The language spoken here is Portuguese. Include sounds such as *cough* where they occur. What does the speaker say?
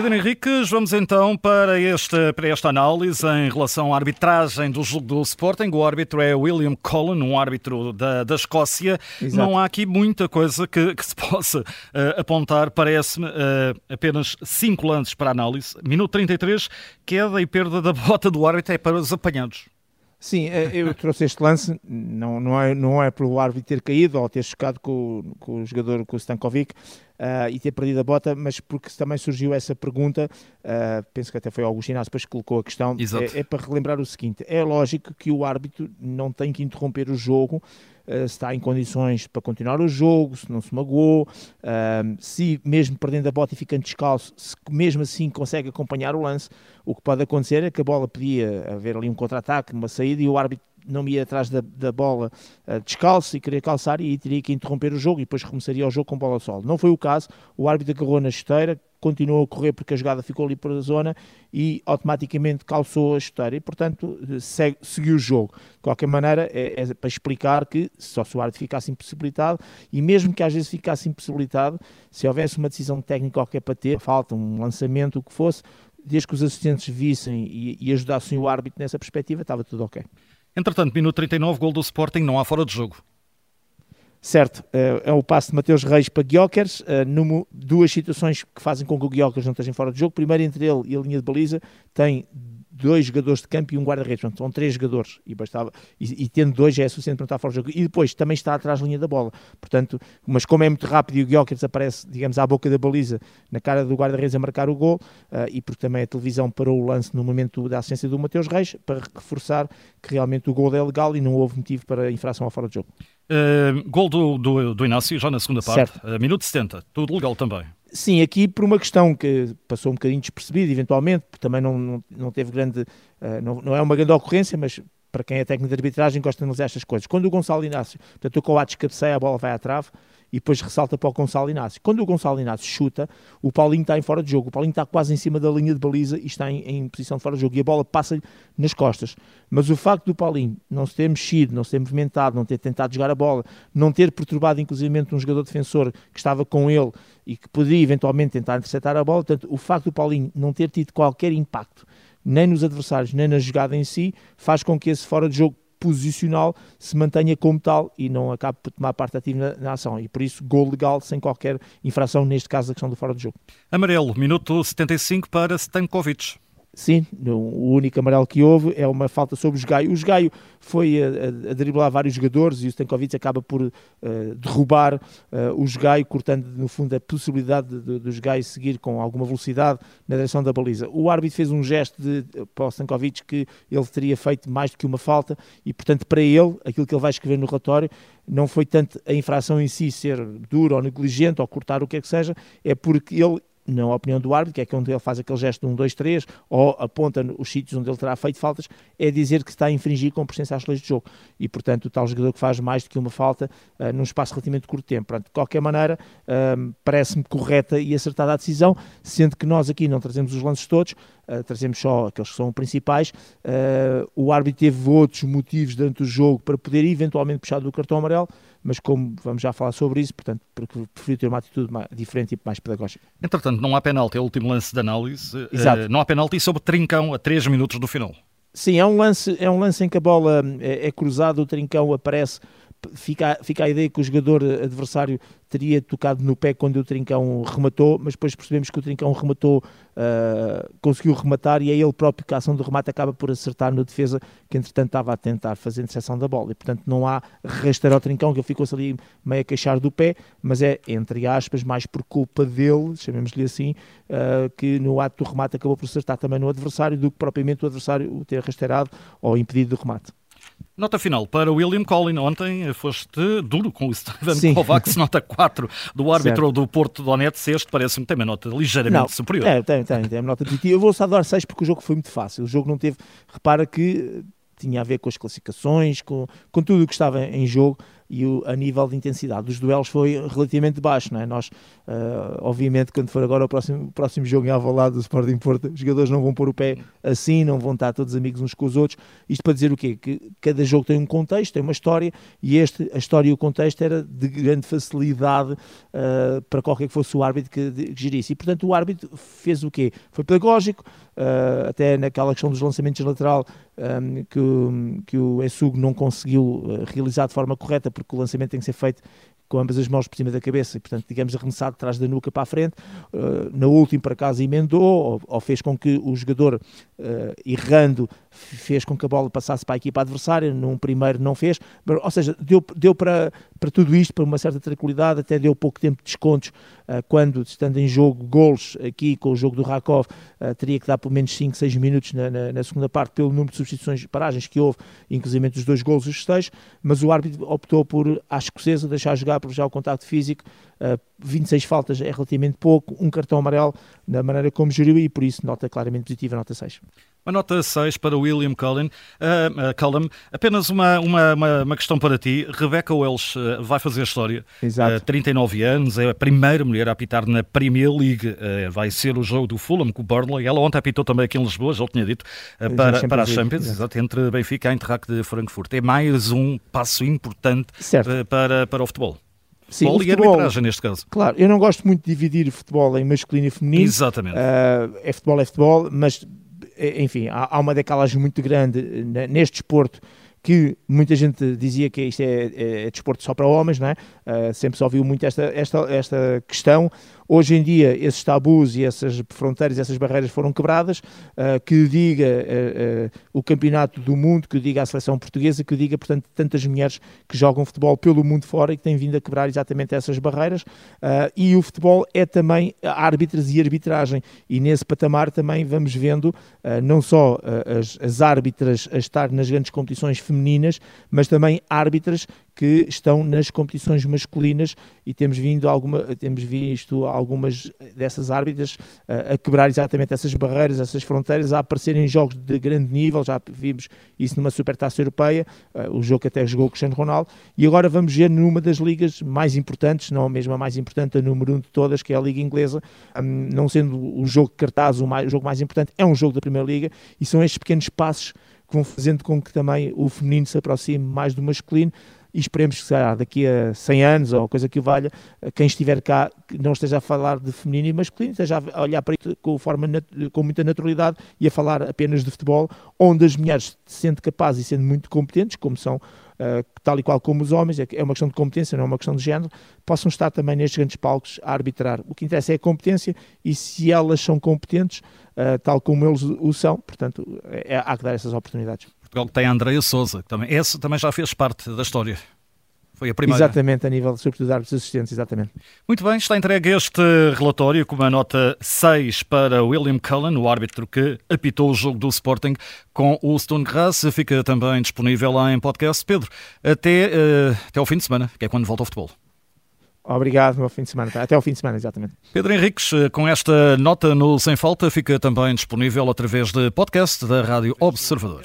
Pedro Henriques, vamos então para, este, para esta análise em relação à arbitragem do jogo do Sporting. O árbitro é William Cullen, um árbitro da, da Escócia. Exato. Não há aqui muita coisa que, que se *laughs* possa uh, apontar. Parece-me uh, apenas cinco lances para análise. Minuto 33, queda e perda da *laughs* bota do árbitro é para os apanhados. Sim, eh, eu trouxe este lance, não, não, é, não é pelo árbitro ter caído ou ter chocado com, com o jogador, com o Stankovic, uh, e ter perdido a bota, mas porque também surgiu essa pergunta, uh, penso que até foi Inácio depois que colocou a questão, é, é, para relembrar o seguinte, é lógico que o árbitro não tem que interromper o jogo, uh, se está em condições para continuar o jogo, se não se magoou, se mesmo perdendo a bota e ficando descalço, se mesmo assim consegue acompanhar o lance, o que pode acontecer é que a bola podia haver ali um contra-ataque, uma saída e o árbitro não ia atrás da, da bola uh, descalço e queria calçar e teria que interromper o jogo e depois recomeçaria o jogo com bola solo. Não foi o caso, o árbitro agarrou na esteira, continuou a correr porque a jogada ficou ali por a zona e automaticamente calçou a esteira e portanto segue, seguiu o jogo. De qualquer maneira é, é, para explicar que só se o árbitro ficasse impossibilitado e mesmo que às vezes ficasse impossibilitado, se houvesse uma decisão técnica qualquer para ter, falta um lançamento, o que fosse, desde que os assistentes vissem e, e ajudassem o árbitro nessa perspectiva, estava tudo ok. Entretanto, minuto 39, gol do Sporting, não há fora de jogo. Certo, eh, é o passo de Mateus Reis para Guiocers, eh, duas situações que fazem com que o Guiocers não esteja fora de jogo. Primeiro, entre ele e a linha de baliza, tem dois jogadores de campo e um guarda-redes, portanto, são três jogadores e bastava, e, e, tendo dois já é suficiente para estar fora do jogo. E depois também está atrás da linha da bola, portanto, mas como é muito rápido e o Gyökeres aparece, digamos, à boca da baliza, na cara do guarda-redes a marcar o gol, uh, e porque também a televisão parou o lance no momento da assistência do Mateus Reis, para reforçar que realmente o gol é legal e não houve motivo para infração ao fora de jogo. Uh, gol do, do, do, Inácio, já na segunda parte, uh, minuto 70, tudo legal também. Sim, aqui por uma questão que passou um bocadinho despercebida, eventualmente, porque também não, não, não teve grande. Uh, não, não é uma grande ocorrência, mas para quem é técnico de arbitragem gosta de analisar estas coisas. Quando o Gonçalo Inácio, portanto, o Coates cabeceia, a bola vai à trave, e depois ressalta para o Gonçalo Inácio. Quando o Gonçalo Inácio chuta, o Paulinho está em fora de jogo. O Paulinho está quase em cima da linha de baliza e está em, em posição de fora de jogo. E a bola passa nas costas. Mas o facto do Paulinho não se ter mexido, não se ter movimentado, não ter tentado jogar a bola, não ter perturbado inclusive um jogador defensor que estava com ele e que podia eventualmente tentar interceptar a bola, portanto, o facto do Paulinho não ter tido qualquer impacto nem nos adversários, nem na jogada em si, faz com que esse fora de jogo posicional se mantenha como tal e não acabe por tomar parte ativa na, na, ação. E por isso, gol legal sem qualquer infração, neste caso, a questão do fora de jogo. Amarelo, minuto 75 para Stankovic. Sim, o único amarelo que houve é uma falta sobre o Gaio. O Gaio foi a, a, driblar vários jogadores e o Stankovic acaba por uh, derrubar uh, o Gaio, cortando no fundo a possibilidade de, do Gaio seguir com alguma velocidade na direção da baliza. O árbitro fez um gesto de, para o Stankovic que ele teria feito mais do que uma falta e, portanto, para ele, aquilo que ele vai escrever no relatório não foi tanto a infração em si ser dura ou negligente ou cortar o que é que seja, é porque ele na opinião do árbitro, que é que onde ele faz aquele gesto de 1, 2, 3, ou aponta os sítios onde ele terá feito faltas, é dizer que está a infringir com presença às leis de jogo. E, portanto, o tal jogador que faz mais do que uma falta uh, num espaço relativamente curto tempo. Portanto, de qualquer maneira, uh, parece-me correta e acertada a decisão, sendo que nós aqui não trazemos os lances todos, uh, trazemos só aqueles que são principais. o árbitro teve outros motivos durante do jogo para poder eventualmente puxar do cartão amarelo, mas como vamos já falar sobre isso, portanto, porque prefiro ter uma atitude mais, diferente e mais pedagógica. Entretanto, não há penalti, é o último lance de análise. Exato. Uh, não há penalti sobre Trincão a 3 minutos do final. Sim, é um lance, é um lance em que a bola é, é cruzada, o Trincão aparece fica, fica a ideia que o jogador adversário teria tocado no pé quando o Trincão rematou, mas depois percebemos que o Trincão rematou, uh, conseguiu rematar e é ele próprio que a ação do remate acaba por acertar no defesa que entretanto estava a tentar fazer interseção da bola e portanto não há rasteiro ao Trincão que ele ficou-se ali meio a queixar do pé, mas é entre aspas mais por culpa dele, chamemos-lhe assim, uh, que no ato do remate acabou por acertar também no adversário do que propriamente o adversário o ter rasteirado ou impedido do remate. Nota final para William Collin. Ontem foste duro com o Steven Kovacs, *laughs* nota 4 do árbitro certo. do Porto Donetsk. Este parece-me ter uma nota ligeiramente não, superior. É, tem, tem, tem uma nota positiva. Eu vou só dar 6 porque o jogo foi muito fácil. O jogo não teve. Repara que tinha a ver com as classificações, com, com tudo o que estava em jogo. E o, a nível de intensidade dos duelos foi relativamente baixo. Não é? Nós, uh, obviamente, quando for agora o próximo, próximo jogo em Alvalade do Sporting Porto, os jogadores não vão pôr o pé assim, não vão estar todos amigos uns com os outros. Isto para dizer o quê? Que cada jogo tem um contexto, tem uma história e este, a história e o contexto era de grande facilidade uh, para qualquer que fosse o árbitro que, que gerisse. E, portanto, o árbitro fez o quê? Foi pedagógico, uh, até naquela questão dos lançamentos lateral um, que, que o Essug não conseguiu uh, realizar de forma correta, porque o lançamento tem que ser feito com ambas as mãos por cima da cabeça e, portanto, digamos, arremessado de trás da nuca para a frente. Uh, na última, por acaso, emendou ou, ou, fez com que o jogador, uh, errando, fez com que a bola passasse para a equipa adversária. Num primeiro não fez. Ou seja, deu, deu para, para tudo isto, para uma certa tranquilidade, até deu pouco tempo de descontos uh, quando, estando em jogo, golos aqui com o jogo do Rakov, teria que dar pelo menos 5, 6 minutos na, na, na, segunda parte, pelo número de substituições, paragens que houve, inclusive os dois golos e os seis, mas o árbitro optou por, à escocesa, deixar jogar por já o contacto físico, uh, eh, 26 faltas é relativamente pouco, um cartão amarelo na maneira como geriu e por isso nota claramente positiva, nota 6. Uma nota 6 para William Cullen. Uh, Cullum. Apenas uma, uma, uma, uma, questão para ti. Rebecca Welsh uh, vai fazer história. Exato. Uh, 39 anos, é a primeira mulher a apitar na Premier League. vai ser o jogo do Fulham com o Burnley. Ela ontem apitou também aqui em Lisboa, já o tinha dito, para, para a Champions, exato, entre Benfica e Eintracht de Frankfurt. É mais um passo importante para, para o futebol. Sim, futebol, futebol e arbitragem neste caso. Claro, eu não gosto muito de dividir futebol em masculino e feminino. Exatamente. Uh, é futebol, é futebol, mas enfim, há, há uma decalagem muito grande neste desporto que muita gente dizia que isto é, é, é desporto só para homens, não é? Uh, sempre se ouviu muito esta, esta, esta questão. Hoje em dia, esses tabus e essas fronteiras, essas barreiras foram quebradas. Uh, que diga uh, uh, o campeonato do mundo, que diga a seleção portuguesa, que diga, portanto, tantas mulheres que jogam futebol pelo mundo fora e que têm vindo a quebrar exatamente essas barreiras. e o futebol é também árbitras e arbitragem. E nesse patamar também vamos vendo não só as, as árbitras a estar nas grandes competições femininas, mas também árbitras que estão nas competições masculinas e temos vindo alguma, temos visto algumas dessas árbitras uh, a quebrar exatamente essas barreiras, essas fronteiras, a aparecerem em jogos de grande nível, já vimos isso numa Supertaça Europeia, uh, o jogo que até jogou o Cristiano Ronaldo, e agora vamos ver numa das ligas mais importantes, não a mesma mais importante, a número um de todas, que é a Liga Inglesa, um, não sendo o jogo de cartaz o, mais, o jogo mais importante, é um jogo da Primeira Liga, e são estes pequenos passos que vão fazendo com que também o feminino se aproxime mais do masculino, e esperemos que daqui a 100 anos ou coisa que o valha, quem estiver cá não esteja a falar de feminino e masculino, esteja a olhar para isso com, forma, com muita naturalidade e a falar apenas de futebol, onde as mulheres se sentem capazes e sendo muito competentes, como são Uh, tal e qual como os homens, é, é uma questão de competência, não é uma questão de género, possam estar também nestes grandes palcos a arbitrar. O que interessa é a competência e se elas são competentes, uh, tal como eles o são, portanto, é, há que dar essas oportunidades. Portugal tem a Andreia Souza, que também, essa também já fez parte da história. Foi a primeira. Exatamente, a nível, sobretudo, de árbitros assistentes, exatamente. Muito bem, está entregue este relatório com uma nota 6 para William Cullen, o árbitro que apitou o jogo do Sporting com o Stone Grass. Fica também disponível lá em podcast. Pedro, até, uh, até ao fim de semana, que é quando volta ao futebol. Obrigado, meu fim de semana. Até ao fim de semana, exatamente. Pedro Henriques, eh, com esta nota no Sem Falta, fica também disponível através de podcast da Rádio Observador.